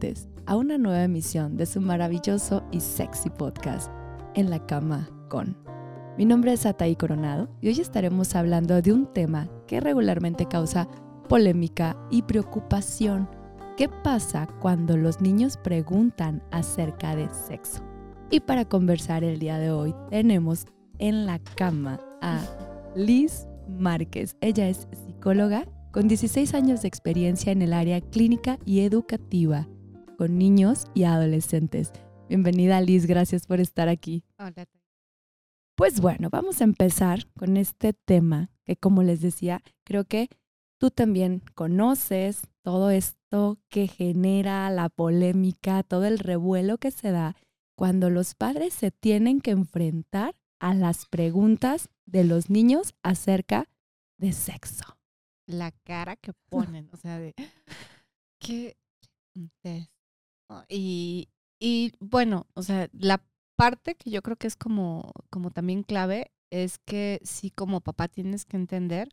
Amantes, a una nueva emisión de su maravilloso y sexy podcast, En la cama con. Mi nombre es Ataí Coronado y hoy estaremos hablando de un tema que regularmente causa polémica y preocupación. ¿Qué pasa cuando los niños preguntan acerca de sexo? Y para conversar el día de hoy tenemos en la cama a Liz Márquez. Ella es psicóloga con 16 años de experiencia en el área clínica y educativa con niños y adolescentes. Bienvenida Liz, gracias por estar aquí. Hola. Pues bueno, vamos a empezar con este tema que como les decía, creo que tú también conoces todo esto que genera la polémica, todo el revuelo que se da cuando los padres se tienen que enfrentar a las preguntas de los niños acerca de sexo. La cara que ponen, o sea, de qué y, y bueno, o sea, la parte que yo creo que es como, como también clave es que sí como papá tienes que entender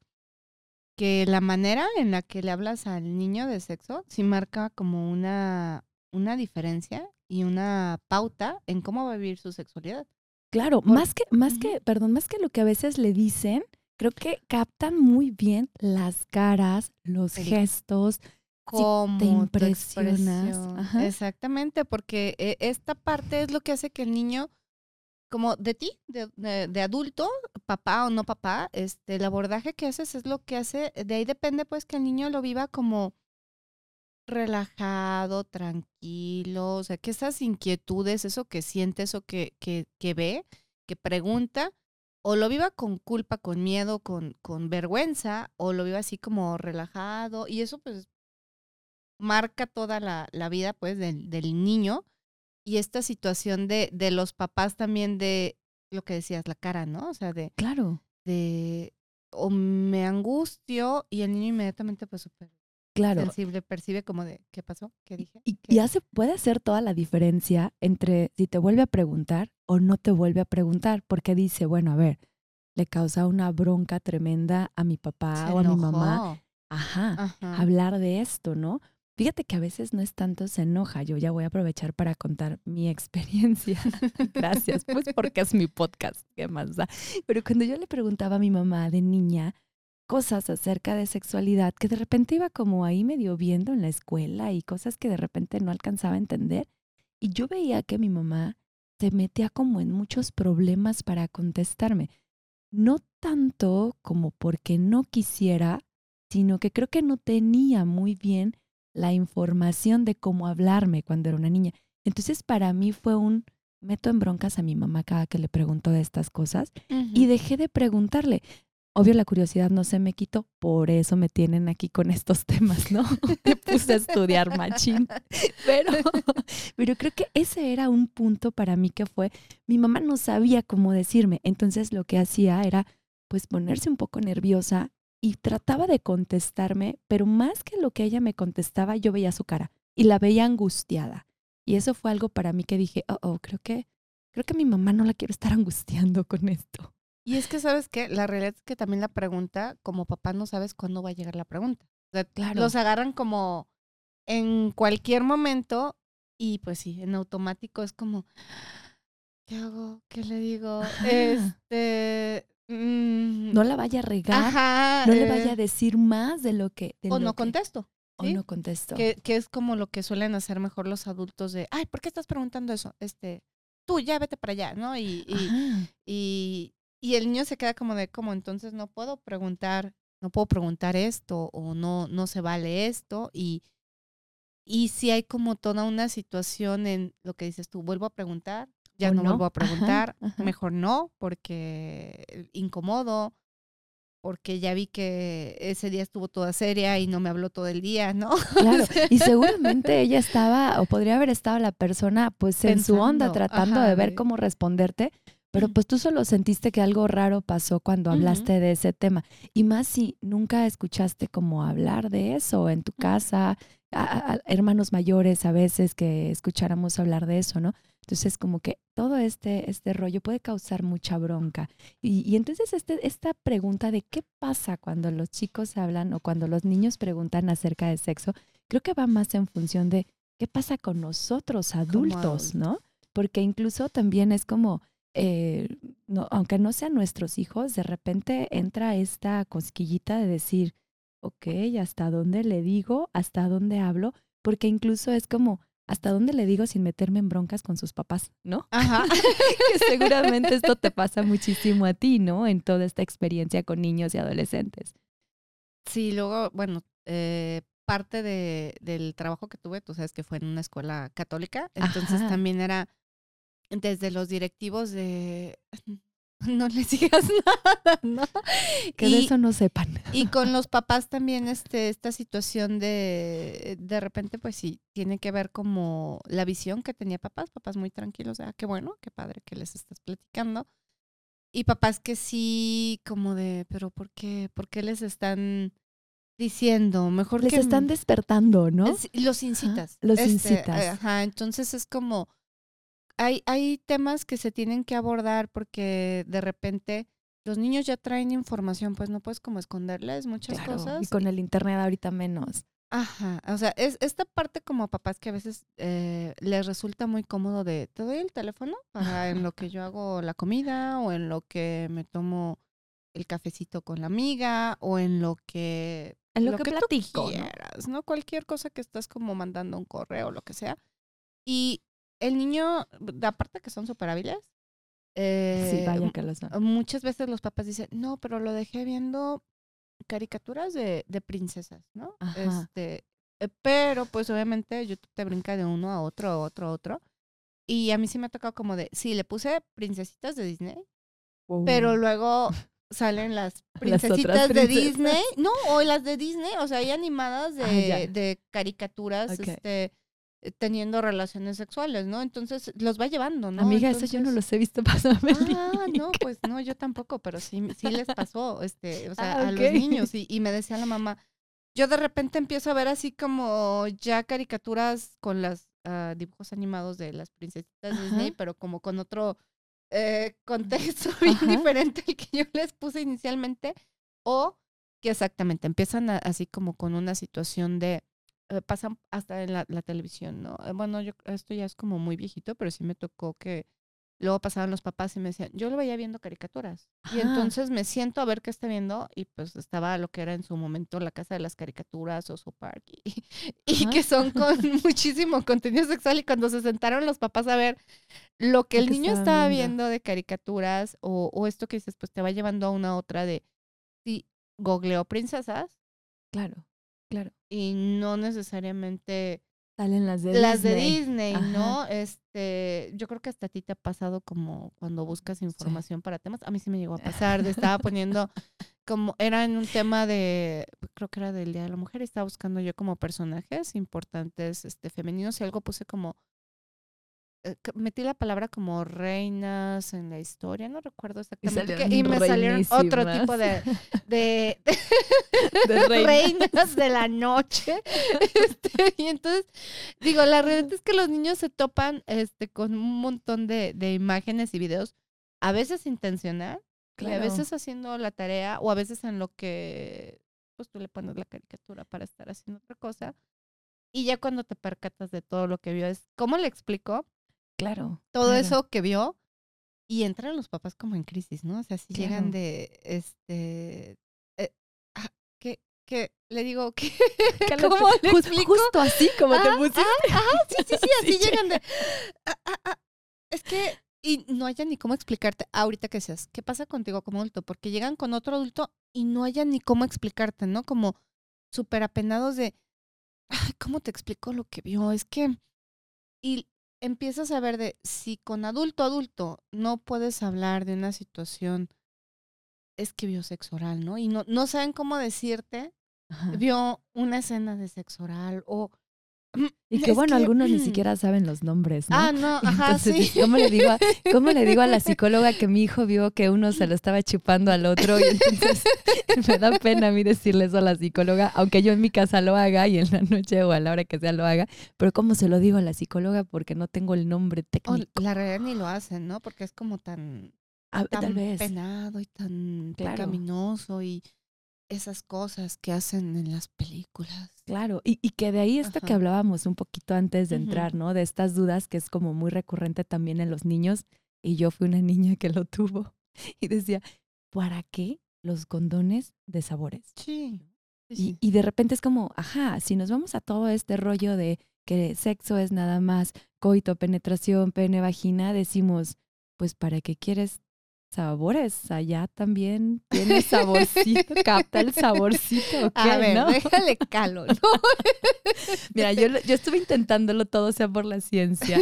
que la manera en la que le hablas al niño de sexo sí marca como una, una diferencia y una pauta en cómo va a vivir su sexualidad. Claro, más que, más que, perdón, más que lo que a veces le dicen, creo que captan muy bien las caras, los gestos, cómo te impresionas. Exactamente, porque eh, esta parte es lo que hace que el niño, como de ti, de, de, adulto, papá o no papá, este, el abordaje que haces es lo que hace, de ahí depende pues que el niño lo viva como relajado, tranquilo, o sea, que esas inquietudes, eso que siente, eso que, que, que ve, que pregunta, o lo viva con culpa, con miedo, con, con vergüenza, o lo viva así como relajado, y eso pues marca toda la, la vida pues del, del, niño, y esta situación de, de los papás también de lo que decías, la cara, ¿no? O sea, de... Claro. De, o me angustio y el niño inmediatamente pues super claro. sensible percibe como de, ¿qué pasó? ¿Qué dije? Y, ya se puede hacer toda la diferencia entre si te vuelve a preguntar o no te vuelve a preguntar, porque dice, bueno, a ver, le causa una bronca tremenda a mi papá o a mi mamá. Ajá, hablar de esto, ¿no? Fíjate que a veces no es tanto se enoja, yo ya voy a aprovechar para contar mi experiencia. Gracias, pues porque es mi podcast, ¿qué más da? Pero cuando yo le preguntaba a mi mamá de niña, cosas acerca de sexualidad que de repente iba como ahí medio viendo en la escuela y cosas que de repente no alcanzaba a entender. Y yo veía que mi mamá se metía como en muchos problemas para contestarme. No tanto como porque no quisiera, sino que creo que no tenía muy bien la información de cómo hablarme cuando era una niña. Entonces para mí fue un meto en broncas a mi mamá cada que le pregunto de estas cosas y dejé de preguntarle. Obvio, la curiosidad no se me quitó, por eso me tienen aquí con estos temas, ¿no? me puse a estudiar machín. Pero, pero creo que ese era un punto para mí que fue, mi mamá no sabía cómo decirme, entonces lo que hacía era pues ponerse un poco nerviosa y trataba de contestarme, pero más que lo que ella me contestaba, yo veía su cara y la veía angustiada. Y eso fue algo para mí que dije, oh, oh creo que, creo que mi mamá no la quiero estar angustiando con esto. Y es que, ¿sabes qué? La realidad es que también la pregunta, como papá, no sabes cuándo va a llegar la pregunta. O sea, claro. Los agarran como en cualquier momento y pues sí, en automático es como, ¿qué hago? ¿Qué le digo? Este... Mm, no la vaya a regar, no le vaya a eh decir más de lo que... o no contesto. O no contesto. Que, que, es como lo que suelen hacer mejor los adultos de, ay, ¿por qué estás preguntando eso? Este, tú ya vete para allá, ¿no? Y, y, y, y el niño se queda como de, como entonces no puedo preguntar, no puedo preguntar esto o no, no se vale esto. Y, y si hay como toda una situación en lo que dices tú, vuelvo a preguntar, ya no, vuelvo a preguntar, mejor no, porque incomodo, porque ya vi que ese día estuvo toda seria y no me habló todo el día, ¿no? Claro, y seguramente ella estaba, o podría haber estado la persona, pues en su onda, tratando de ver cómo responderte, pero pues tú solo sentiste que algo raro pasó cuando hablaste de ese tema. Y más si nunca escuchaste como hablar de eso en tu casa, hermanos mayores a veces que escucháramos hablar de eso, ¿no? Entonces como que todo este, este rollo puede causar mucha bronca. Y, y entonces este, esta pregunta de qué pasa cuando los chicos hablan o cuando los niños preguntan acerca de sexo, creo que va más en función de qué pasa con nosotros adultos, ¿no? Porque incluso también es como, eh, no, aunque no sean nuestros hijos, de repente entra esta cosquillita de decir, ok, ¿hasta dónde le digo? ¿Hasta dónde hablo? Porque incluso es como, ¿hasta dónde le digo sin meterme en broncas con sus papás? ¿No? Ajá. seguramente esto te pasa muchísimo a ti, ¿no? En toda esta experiencia con niños y adolescentes. Sí, luego, bueno, eh, parte de, del trabajo que tuve, tú sabes que fue en una escuela católica, entonces también era desde los directivos de no les digas nada, ¿no? Que de eso no sepan. Y con los papás también este, esta situación de, de repente, pues sí, tiene que ver como la visión que tenía papás, papás muy tranquilos, ah, qué bueno, qué padre que les estás platicando. Y papás que sí, como de, pero ¿por qué? ¿Por qué les están diciendo? Mejor les están despertando, ¿no? los incitas. los este, incitas. Ajá, entonces es como hay, hay temas que se tienen que abordar porque de repente los niños ya traen información, pues no puedes como esconderles muchas cosas. Y con el internet ahorita menos. Ajá, o sea, es esta parte como papás que a veces eh, les resulta muy cómodo de, te doy el teléfono para en lo que yo hago la comida o en lo que me tomo el cafecito con la amiga o en lo que... En lo, que, platico, ¿no? Cualquier cosa que estás como mandando un correo o lo que sea. Y el niño, aparte que son súper hábiles. sí, vaya eh, que lo son. Muchas veces los papás dicen, no, pero lo dejé viendo caricaturas de, de princesas, ¿no? Este, eh, pero pues obviamente YouTube te brinca de uno a otro, a otro, a otro. Y a mí sí me ha tocado como de, sí, le puse princesitas de Disney, pero luego salen las princesitas de Disney, no, o las de Disney, o sea, hay animadas ah, de, de caricaturas, este eh, teniendo relaciones sexuales, ¿no? Entonces los va llevando, ¿no? Amiga, eso yo no los he visto pasar. Ah, no, pues no, yo tampoco, pero sí, sí les pasó, este, o sea, ah, a los niños. Y, y, me decía la mamá, yo de repente empiezo a ver así como ya caricaturas con los ah, dibujos animados de las princesitas Disney, pero como con otro eh, contexto bien diferente al que yo les puse inicialmente, o que exactamente empiezan así como con una situación de eh, pasan hasta en la, televisión, ¿no? Eh, bueno, yo esto ya es como muy viejito, pero sí me tocó que luego pasaban los papás y me decían, yo lo veía viendo caricaturas. Y entonces me siento a ver qué está viendo y pues estaba lo que era en su momento la casa de las caricaturas o su park y, y que son con muchísimo contenido sexual y cuando se sentaron los papás a ver lo que el niño estaba viendo? de caricaturas o, o esto que dices, pues te va llevando a una otra de, si googleó princesas. Claro. Claro. Y no necesariamente salen las de las de Disney, ¿no? Este, yo creo que hasta a ti te ha pasado como cuando buscas información para temas. A mí sí me llegó a pasar, estaba poniendo como era en un tema de creo que era del Día de la Mujer, estaba buscando yo como personajes importantes este femeninos y algo puse como metí la palabra como reinas en la historia, no recuerdo exactamente. Y, me salieron otro tipo de, de, reinas de la noche. Este, y entonces, digo, la realidad es que los niños se topan este, con un montón de, de imágenes y videos, a veces intencional, y a veces haciendo la tarea, o a veces en lo que pues tú le pones la caricatura para estar haciendo otra cosa. Y ya cuando te percatas de todo lo que vio es, ¿cómo le explico? Claro. Todo eso que vio y entran los papás como en crisis, ¿no? O sea, si llegan de, este, eh, ah, que, que le digo que, ¿cómo le explico? Justo así como te ah, pusiste. Ah, sí, sí, sí, así llegan de, es que, y no haya ni cómo explicarte ahorita que seas, ¿qué pasa contigo como adulto? Porque llegan con otro adulto y no haya ni cómo explicarte, ¿no? Como súper apenados de, ay, ¿cómo te explico lo que vio? Es que, y empiezas a ver de si con adulto adulto no puedes hablar de una situación, es que vio sexo oral, ¿no? Y no, no saben cómo decirte, vio una escena de sexo oral o y que bueno, algunos ni siquiera saben los nombres, ¿no? Ah, no, ajá, sí. ¿cómo le, digo a, ¿Cómo le digo a la psicóloga que mi hijo vio que uno se lo estaba chupando al otro? Y entonces me da pena a mí decirle eso a la psicóloga, aunque yo en mi casa lo haga y en la noche o a la hora que sea lo haga, pero ¿cómo se lo digo a la psicóloga? Porque no tengo el nombre técnico. la realidad ni lo hacen, ¿no? Porque es como tan, tan penado y tan pecaminoso y esas cosas que hacen en las películas. Claro, y, que de ahí esto que hablábamos un poquito antes de entrar, ¿no? De estas dudas que es como muy recurrente también en los niños, y yo fui una niña que lo tuvo, y decía, ¿para qué los condones de sabores? Sí. Y, y de repente es como, ajá, si nos vamos a todo este rollo de que sexo es nada más coito, penetración, pene, vagina, decimos, pues ¿para qué quieres sabores. Allá también tiene saborcito, capta el saborcito. A ver, déjale calo. Mira, yo, yo estuve intentándolo todo sea por la ciencia.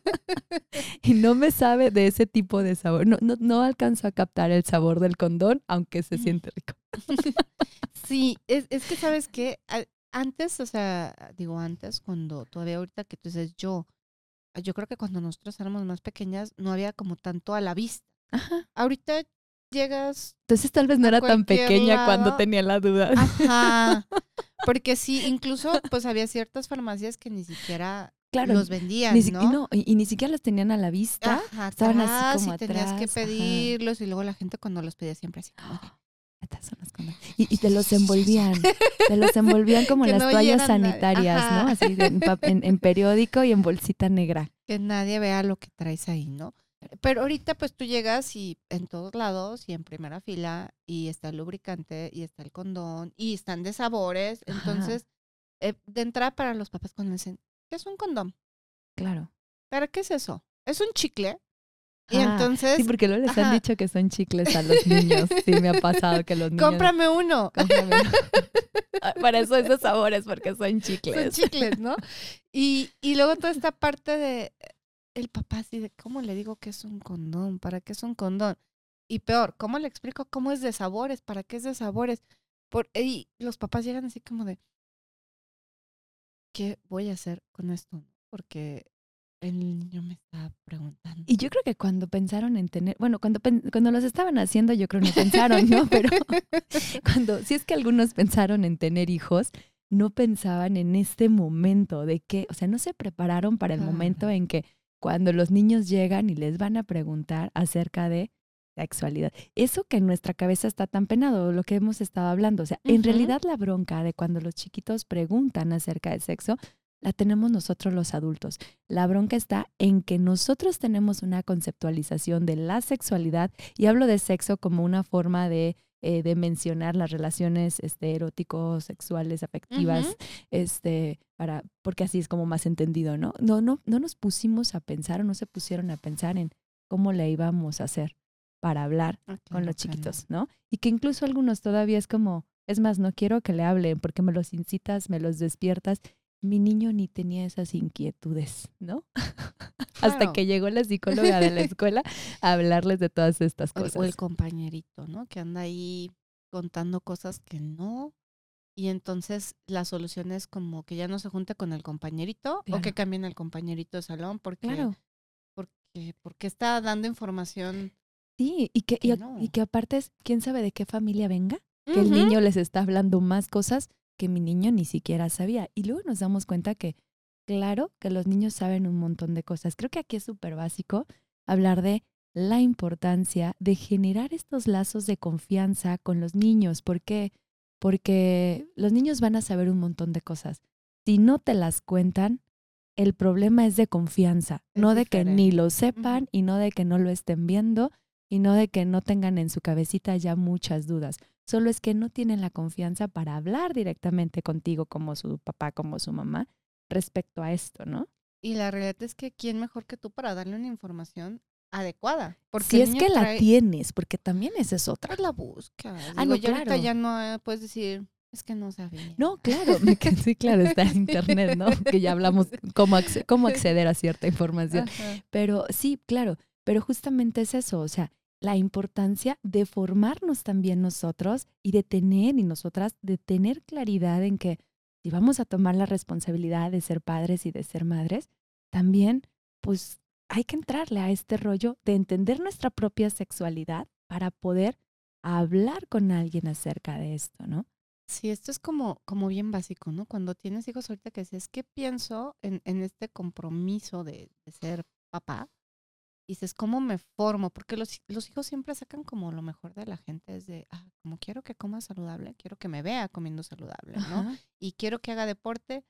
y no me sabe de ese tipo de sabor. No, no, no alcanzo a captar el sabor del condón, aunque se siente rico. sí, es, es que sabes que antes, o sea, digo antes, cuando todavía ahorita que tú dices yo, yo creo que cuando nosotros éramos más pequeñas no había como tanto a la vista. Ajá. Ahorita llegas. Entonces tal vez no era tan pequeña cuando tenía la duda. Ajá. Porque sí, incluso pues había ciertas farmacias que ni siquiera los vendían, ¿no? Y, ni siquiera los tenían a la vista. Ajá, Estaban así como y tenías que pedirlos y luego la gente cuando los pedía siempre así como y, te los envolvían, te los envolvían como las toallas sanitarias, ¿no? Así en, en, periódico y en bolsita negra. Que nadie vea lo que traes ahí, ¿no? Pero ahorita pues tú llegas y en todos lados y en primera fila y está el lubricante y está el condón y están de sabores. Entonces, eh, de entrada para los papás cuando dicen, ¿qué es un condón? Claro. ¿Para qué es eso? ¿Es un chicle? Y entonces. Sí, porque luego les han dicho que son chicles a los niños. Sí, me ha pasado que los niños. Cómprame uno. Cómprame uno. Ah, para eso esos sabores, porque son chicles. Son chicles, ¿no? Y, y luego toda esta parte de el papá así de, ¿cómo le digo que es un condón? ¿Para qué es un condón? Y peor, ¿cómo le explico cómo es de sabores? ¿Para qué es de sabores? Por, y los papás llegan así como de, ¿qué voy a hacer con esto? Porque el niño me está preguntando. Y yo creo que cuando pensaron en tener, bueno, cuando, cuando los estaban haciendo, yo creo no pensaron, ¿no? Pero cuando, si es que algunos pensaron en tener hijos, no pensaban en este momento de que, o sea, no se prepararon para el momento en que cuando los niños llegan y les van a preguntar acerca de sexualidad. Eso que en nuestra cabeza está tan penado, lo que hemos estado hablando. O sea, en realidad la bronca de cuando los chiquitos preguntan acerca del sexo, la tenemos nosotros los adultos. La bronca está en que nosotros tenemos una conceptualización de la sexualidad y hablo de sexo como una forma de eh, de mencionar las relaciones este, eróticos, sexuales, afectivas, este, para, porque así es como más entendido, ¿no? No, no, no nos pusimos a pensar o no se pusieron a pensar en cómo le íbamos a hacer para hablar con los chiquitos, ¿no? Y que incluso algunos todavía es como, es más, no quiero que le hablen porque me los incitas, me los despiertas mi niño ni tenía esas inquietudes, ¿no? Hasta que llegó la psicóloga de la escuela a hablarles de todas estas cosas. O el compañerito, ¿no? Que anda ahí contando cosas que no. Y entonces la solución es como que ya no se junte con el compañerito o que cambien el compañerito de salón porque, claro. porque, porque está dando información. Sí, y que, y, que aparte es, quién sabe de qué familia venga, que el niño les está hablando más cosas que mi niño ni siquiera sabía. Y luego nos damos cuenta que, claro, que los niños saben un montón de cosas. Creo que aquí es súper básico hablar de la importancia de generar estos lazos de confianza con los niños. ¿Por qué? Porque los niños van a saber un montón de cosas. Si no te las cuentan, el problema es de confianza, no de que ni lo sepan y no de que no lo estén viendo y no de que no tengan en su cabecita ya muchas dudas. Solo es que no tienen la confianza para hablar directamente contigo como su papá, como su mamá, respecto a esto, ¿no? Y la realidad es que quién mejor que tú para darle una información adecuada. Porque si es que la tienes, porque también esa es otra. Pues la busca. Ah, no, claro. ya no eh, puedes decir, es que no sabía. No, claro, sí, claro, está en internet, ¿no? Que ya hablamos cómo, cómo acceder a cierta información. Pero sí, claro, pero justamente es eso, o sea, la importancia de formarnos también nosotros y de tener y nosotras de tener claridad en que si vamos a tomar la responsabilidad de ser padres y de ser madres, también pues hay que entrarle a este rollo de entender nuestra propia sexualidad para poder hablar con alguien acerca de esto, ¿no? Sí, esto es como, como bien básico, ¿no? Cuando tienes hijos ahorita que dices, ¿qué pienso en, en este compromiso de, de ser papá? Dices, ¿cómo me formo? Porque los, los, hijos siempre sacan como lo mejor de la gente, es de, ah, como quiero que coma saludable, quiero que me vea comiendo saludable, ¿no? Y quiero que haga deporte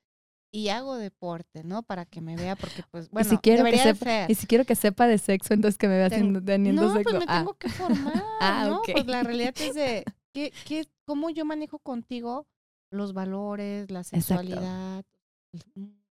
y hago deporte, ¿no? Para que me vea, porque pues, bueno, y si quiero que sepa, Y si quiero que sepa de sexo, entonces que me vea haciendo, teniendo no, sexo. pues me ah. tengo que formar, ah, ¿no? Pues la realidad es de, ¿qué, qué, ¿cómo yo manejo contigo los valores, la sexualidad?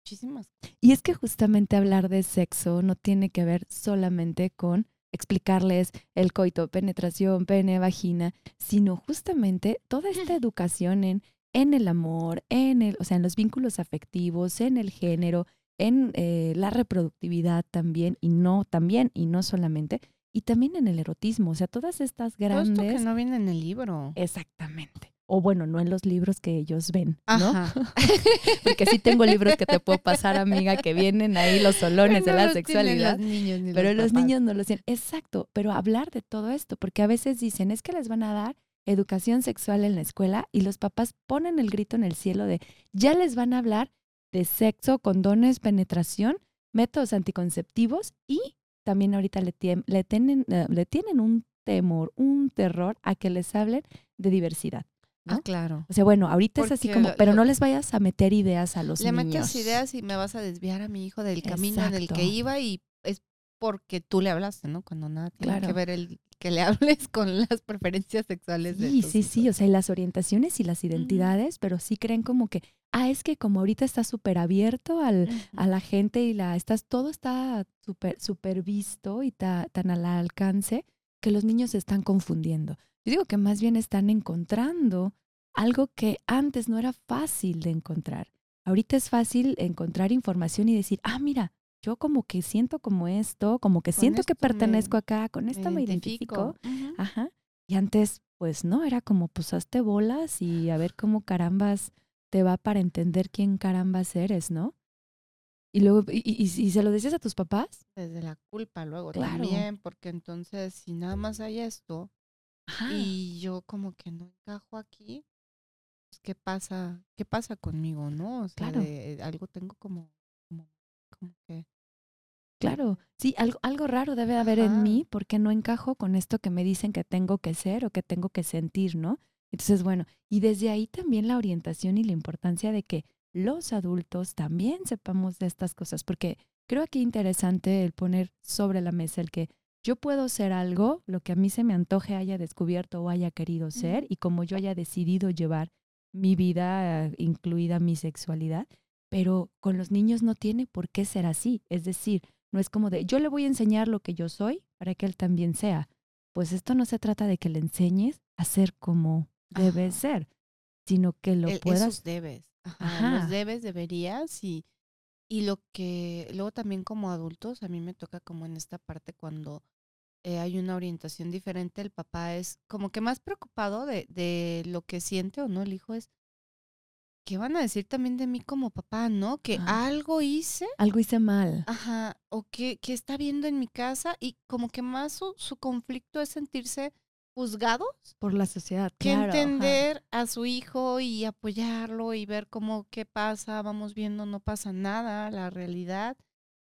Muchísimas. Y es que justamente hablar de sexo no tiene que ver solamente con explicarles el coito, penetración, pene, vagina, sino justamente toda esta educación en, en el amor, en el, o sea, en los vínculos afectivos, en el género, en eh, la reproductividad también, y no también, y no solamente, y también en el erotismo, o sea, todas estas grandes. Todo esto que no viene en el libro. Exactamente o bueno, no en los libros que ellos ven, ¿no? Porque sí tengo libros que te puedo pasar, amiga, que vienen ahí los solones de la sexualidad. pero los, niños no lo tienen. Exacto, pero hablar de todo esto, porque a veces dicen, es que les van a dar educación sexual en la escuela y los papás ponen el grito en el cielo de, ya les van a hablar de sexo, condones, penetración, métodos anticonceptivos y también ahorita le, le, tienen, eh, le tienen un temor, un terror a que les hablen de diversidad. Ah, claro. O sea, bueno, ahorita es así como, pero no les vayas a meter ideas a los niños. Le metes ideas y me vas a desviar a mi hijo del camino en el que iba y es porque tú le hablaste, ¿no? Cuando nada tiene que ver el que le hables con las preferencias sexuales. Sí, sí, sí, o sea, y las orientaciones y las identidades, pero sí creen como que, ah, es que como ahorita está súper abierto al, a la gente y la, estás, todo está súper super visto y tan al alcance que los niños se están confundiendo. Yo digo que más bien están encontrando algo que antes no era fácil de encontrar. Ahorita es fácil encontrar información y decir, ah, mira, yo como que siento como esto, como que siento que pertenezco acá, con esto me identifico. Ajá. Y antes, pues no, era como, pues hazte bolas y a ver cómo carambas te va para entender quién carambas eres, ¿no? Y luego, y, se lo decías a tus papás? Desde la culpa luego también, porque entonces si nada más hay esto, y yo como que no encajo aquí. Pues, ¿Qué pasa? ¿Qué pasa conmigo, no? O sea, algo tengo como, como, como, que... Claro, sí, algo, algo raro debe haber en mí porque no encajo con esto que me dicen que tengo que ser o que tengo que sentir, ¿no? Entonces, bueno, y desde ahí también la orientación y la importancia de que los adultos también sepamos de estas cosas, porque creo que interesante el poner sobre la mesa el que yo puedo ser algo, lo que a mí se me antoje haya descubierto o haya querido ser, y como yo haya decidido llevar mi vida, incluida mi sexualidad, pero con los niños no tiene por qué ser así. Es decir, no es como de, yo le voy a enseñar lo que yo soy para que él también sea. Pues esto no se trata de que le enseñes a ser como debe ser, sino que lo puedas. Esos debes. Ajá, Los debes, deberías y, y lo que luego también como adultos, a mí me toca como en esta parte cuando eh, hay una orientación diferente, el papá es como que más preocupado de, de lo que siente o no el hijo es, ¿qué van a decir también de mí como papá, no? Que ah. algo hice. Algo hice mal. Ajá, o que, que está viendo en mi casa y como que más su, su conflicto es sentirse juzgados por la sociedad. Que entender a su hijo y apoyarlo y ver cómo qué pasa, vamos viendo, no pasa nada, la realidad.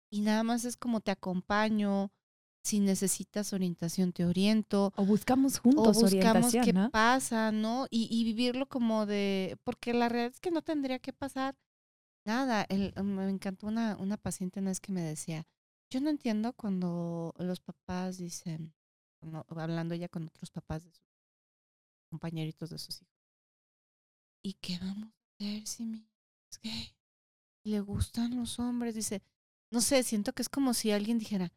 Y nada más es como te acompaño, si necesitas orientación te oriento. O buscamos juntos o buscamos qué pasa, ¿no? Y, y, vivirlo como de, porque la realidad es que no tendría que pasar nada. El, me encantó una, una paciente una vez que me decía, yo no entiendo cuando los papás dicen, hablando ya con otros papás de sus compañeritos de sus hijos. ¿Y qué vamos a hacer si mi es gay? ¿Le gustan los hombres? Dice, no sé, siento que es como si alguien dijera,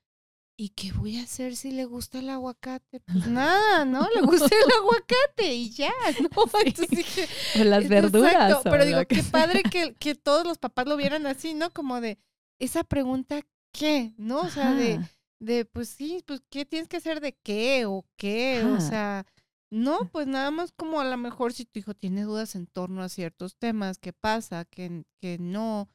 ¿y qué voy a hacer si le gusta el aguacate? Pues nada, ¿no? Le gusta el aguacate y ya, ¿no? Entonces dije, o las verduras. pero digo, qué padre que, que todos los papás lo vieran así, ¿no? Como de, esa pregunta, ¿qué? ¿No? O sea, de de pues sí, pues qué tienes que hacer de qué o qué, o sea, no, pues nada más como a lo mejor si tu hijo tiene dudas en torno a ciertos temas, qué pasa, que, que no,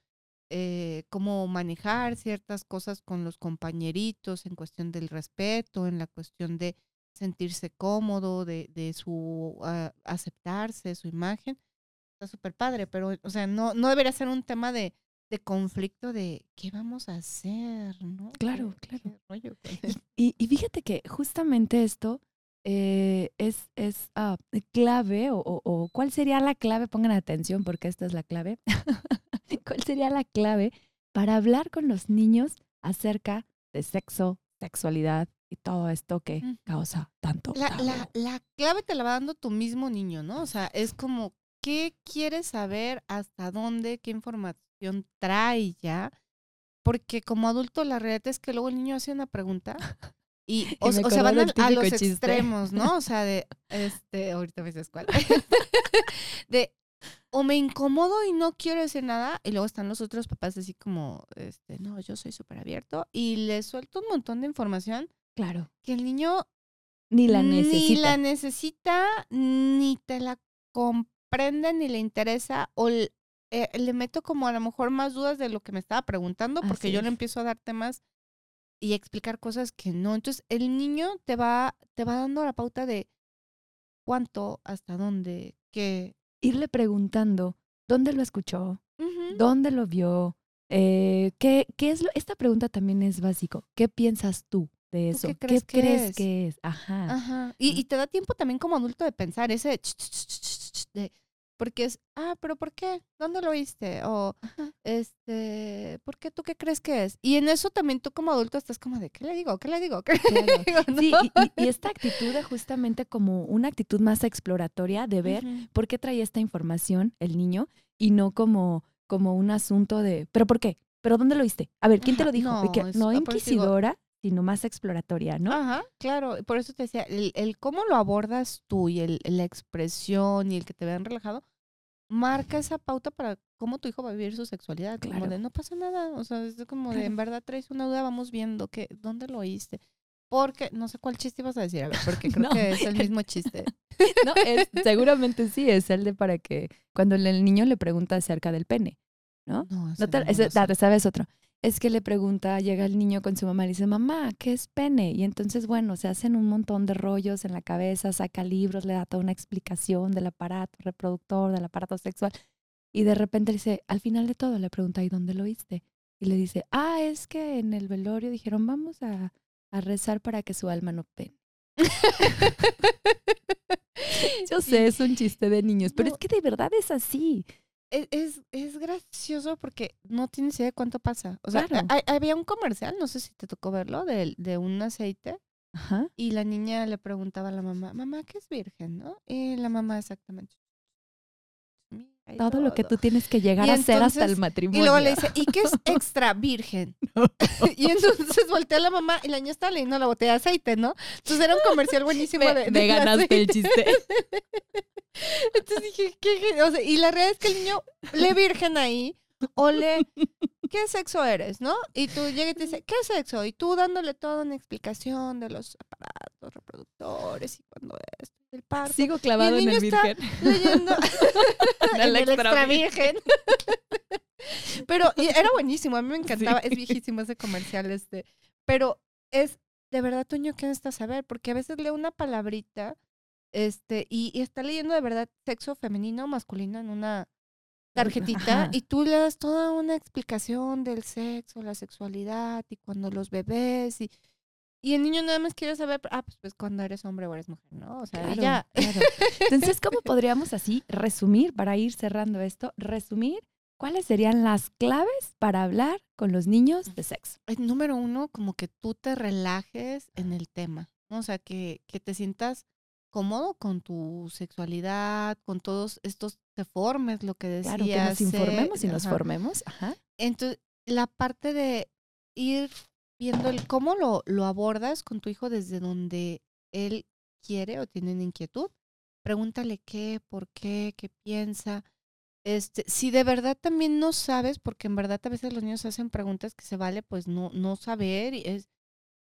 eh, cómo manejar ciertas cosas con los compañeritos en cuestión del respeto, en la cuestión de sentirse cómodo, de, de su ah, aceptarse, su imagen, está súper padre, pero, o sea, no, no debería ser un tema de de conflicto de qué vamos a hacer, ¿no? Claro, claro. y, y, fíjate que justamente esto eh, es, es ah, clave o, o, cuál sería la clave, pongan atención porque esta es la clave, cuál sería la clave para hablar con los niños acerca de sexo, sexualidad y todo esto que causa tanto. La, la, la, clave te la va dando tu mismo niño, ¿no? O sea, es como, ¿qué quieres saber? ¿Hasta dónde? ¿Qué información trae ya? Porque como adulto la realidad es que luego el niño hace una pregunta y, o, sea, van a, los extremos, ¿no? O sea, de, este, ahorita me dices cuál. de, o me incomodo y no quiero decir nada, y luego están los otros papás así como, este, no, yo soy súper abierto, y le suelto un montón de información. Claro. Que el niño ni la necesita. Ni la necesita, ni te la comprende, ni le interesa, o le, eh, le meto como a lo mejor más dudas de lo que me estaba preguntando, porque yo le empiezo a dar temas y explicar cosas que no. Entonces, el niño te va, te va dando la pauta de cuánto, hasta dónde, qué. Irle preguntando dónde lo escuchó, dónde lo vio, eh, ¿qué, ¿qué, es lo? Esta pregunta también es básico. ¿Qué piensas tú de eso? ¿Qué crees, que, crees es? que es? Ajá. Ajá. Y, y, te da tiempo también como adulto de pensar ese de porque es, ah, pero ¿por qué? ¿Dónde lo oíste? O, este, ¿por qué tú qué crees que es? Y en eso también tú como adulto estás como de, ¿qué le digo? ¿Qué le digo? ¿Qué le digo? Sí, y, esta actitud es justamente como una actitud más exploratoria de ver por qué trae esta información el niño y no como, como un asunto de, ¿pero por qué? ¿Pero dónde lo oíste? A ver, ¿quién te lo dijo? No, no inquisidora, sino más exploratoria, ¿no? Ajá, claro. Por eso te decía, el, cómo lo abordas tú y el, la expresión y el que te vean relajado, marca esa pauta para cómo tu hijo va a vivir su sexualidad. Claro. Como de no pasa nada. O sea, es como de en verdad traes una duda, vamos viendo que, ¿dónde lo oíste? Porque, no sé cuál chiste ibas a decir, a ver, porque creo que es el mismo chiste. no, es, seguramente sí, es el de para que cuando el niño le pregunta acerca del pene, ¿no? No, no te, no sabes otro es que le pregunta, llega el niño con su mamá y le dice, mamá, ¿qué es pene? Y entonces, bueno, se hacen un montón de rollos en la cabeza, saca libros, le da toda una explicación del aparato reproductor, del aparato sexual. Y de repente le dice, al final de todo, le pregunta, ¿y dónde lo oíste? Y le dice, ah, es que en el velorio dijeron, vamos a, a rezar para que su alma no pene. Yo sé, es un chiste de niños, pero es que de verdad es así. E, es, es, gracioso porque no tienes idea de cuánto pasa. O sea, había un comercial, no sé si te tocó verlo, de, de un aceite. Ajá. Y la niña le preguntaba a la mamá, mamá, ¿qué es virgen? ¿no? Y la mamá exactamente. Todo, lo que tú tienes que llegar a hacer hasta el matrimonio. Y luego le dice, ¿y qué es extra virgen? y entonces voltea la mamá y la niña está leyendo la botella de aceite, ¿no? Entonces era un comercial buenísimo de, de, ganaste el chiste. Entonces dije, ¿qué? O sea, y la realidad es que el niño le virgen ahí, o le, ¿qué sexo eres? ¿No? Y tú llegas y te dice, ¿qué sexo? Y tú dándole toda una explicación de los aparatos reproductores y cuando es el parto. Sigo clavado y el en el virgen. leyendo en el extra virgen. Pero era buenísimo, a mí me encantaba, es viejísimo ese comercial este, pero es de verdad, Toño, ¿qué necesitas saber? Porque a veces leo una palabrita este, y, está leyendo de verdad sexo femenino o masculino en una tarjetita y tú le das toda una explicación del sexo, la sexualidad y cuando los bebés y, y el niño nada más quiere saber, ah, pues, pues cuando eres hombre o eres mujer, ¿no? O sea, ya. Entonces, ¿cómo podríamos así resumir, para ir cerrando esto, resumir cuáles serían las claves para hablar con los niños de sexo? Número uno, como que tú te relajes en el tema, ¿no? O sea, que, que te sientas cómodo con tu sexualidad, con todos estos te formes, lo que decías. Claro, que nos informemos y nos formemos. Ajá. Entonces, la parte de ir viendo el cómo lo, lo abordas con tu hijo desde donde él quiere o tiene una inquietud. Pregúntale qué, por qué, qué piensa. Este, si de verdad también no sabes, porque en verdad a veces los niños hacen preguntas que se vale pues no, no saber, y es,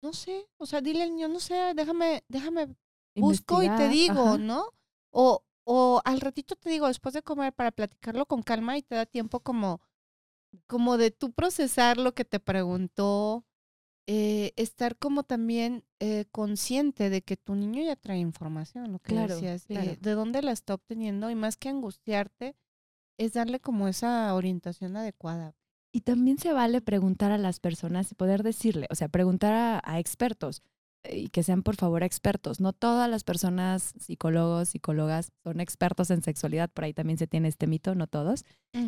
no sé, o sea, dile al niño, no sé, déjame, déjame busco y te digo, ¿no? O, o al ratito te digo, después de comer, para platicarlo con calma y te da tiempo como, como de tú procesar lo que te preguntó, eh, estar como también eh, consciente de que tu niño ya trae información, lo que decías, eh, de dónde la está obteniendo y más que angustiarte, es darle como esa orientación adecuada. Y también se vale preguntar a las personas y poder decirle, o sea, preguntar a, expertos eh, y que sean por favor expertos. No todas las personas, psicólogos, psicólogas, son expertos en sexualidad, por ahí también se tiene este mito, no todos,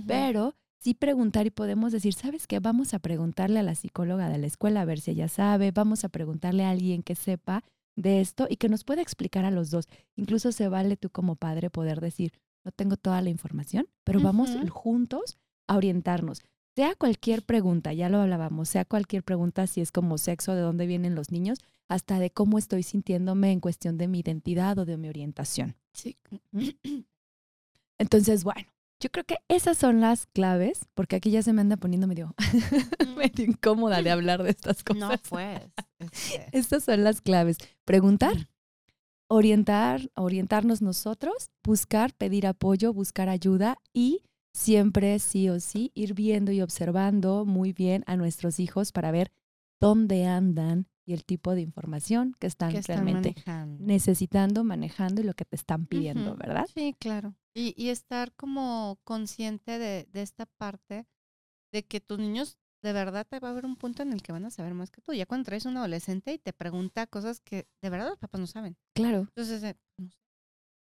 pero sí preguntar y podemos decir, ¿sabes qué? Vamos a preguntarle a la psicóloga de la escuela a ver si ella sabe, vamos a preguntarle a alguien que sepa de esto y que nos pueda explicar a los dos. Incluso se vale tú como padre poder decir, no tengo toda la información, pero vamos juntos a orientarnos sea cualquier pregunta, ya lo hablábamos, sea cualquier pregunta, si es como sexo, de dónde vienen los niños, hasta de cómo estoy sintiéndome en cuestión de mi identidad o de mi orientación. Sí. Entonces, bueno, yo creo que esas son las claves, porque aquí ya se me anda poniendo medio, medio incómoda de hablar de estas cosas. No, pues. Estas son las claves. Preguntar, orientar, orientarnos nosotros, buscar, pedir apoyo, buscar ayuda y siempre sí o sí ir viendo y observando muy bien a nuestros hijos para ver dónde andan y el tipo de información que están, realmente necesitando, manejando y lo que te están pidiendo, ¿verdad? Sí, claro. Y, y estar como consciente de, de, esta parte de que tus niños de verdad te va a haber un punto en el que van a saber más que tú. Ya cuando traes un adolescente y te pregunta cosas que de verdad los papás no saben. Claro. Entonces, eh,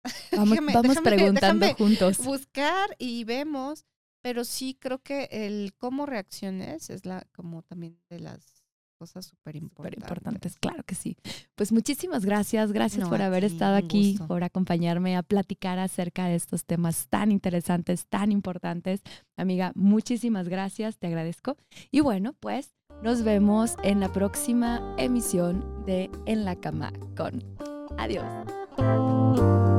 Vamos, vamos preguntando juntos. Buscar y vemos, pero sí creo que el cómo reacciones es la como también de las cosas súper importantes. Claro que sí. Pues muchísimas gracias. Gracias por haber estado aquí, por acompañarme a platicar acerca de estos temas tan interesantes, tan importantes. Amiga, muchísimas gracias. Te agradezco. Y bueno, pues nos vemos en la próxima emisión de En la cama con. Adiós.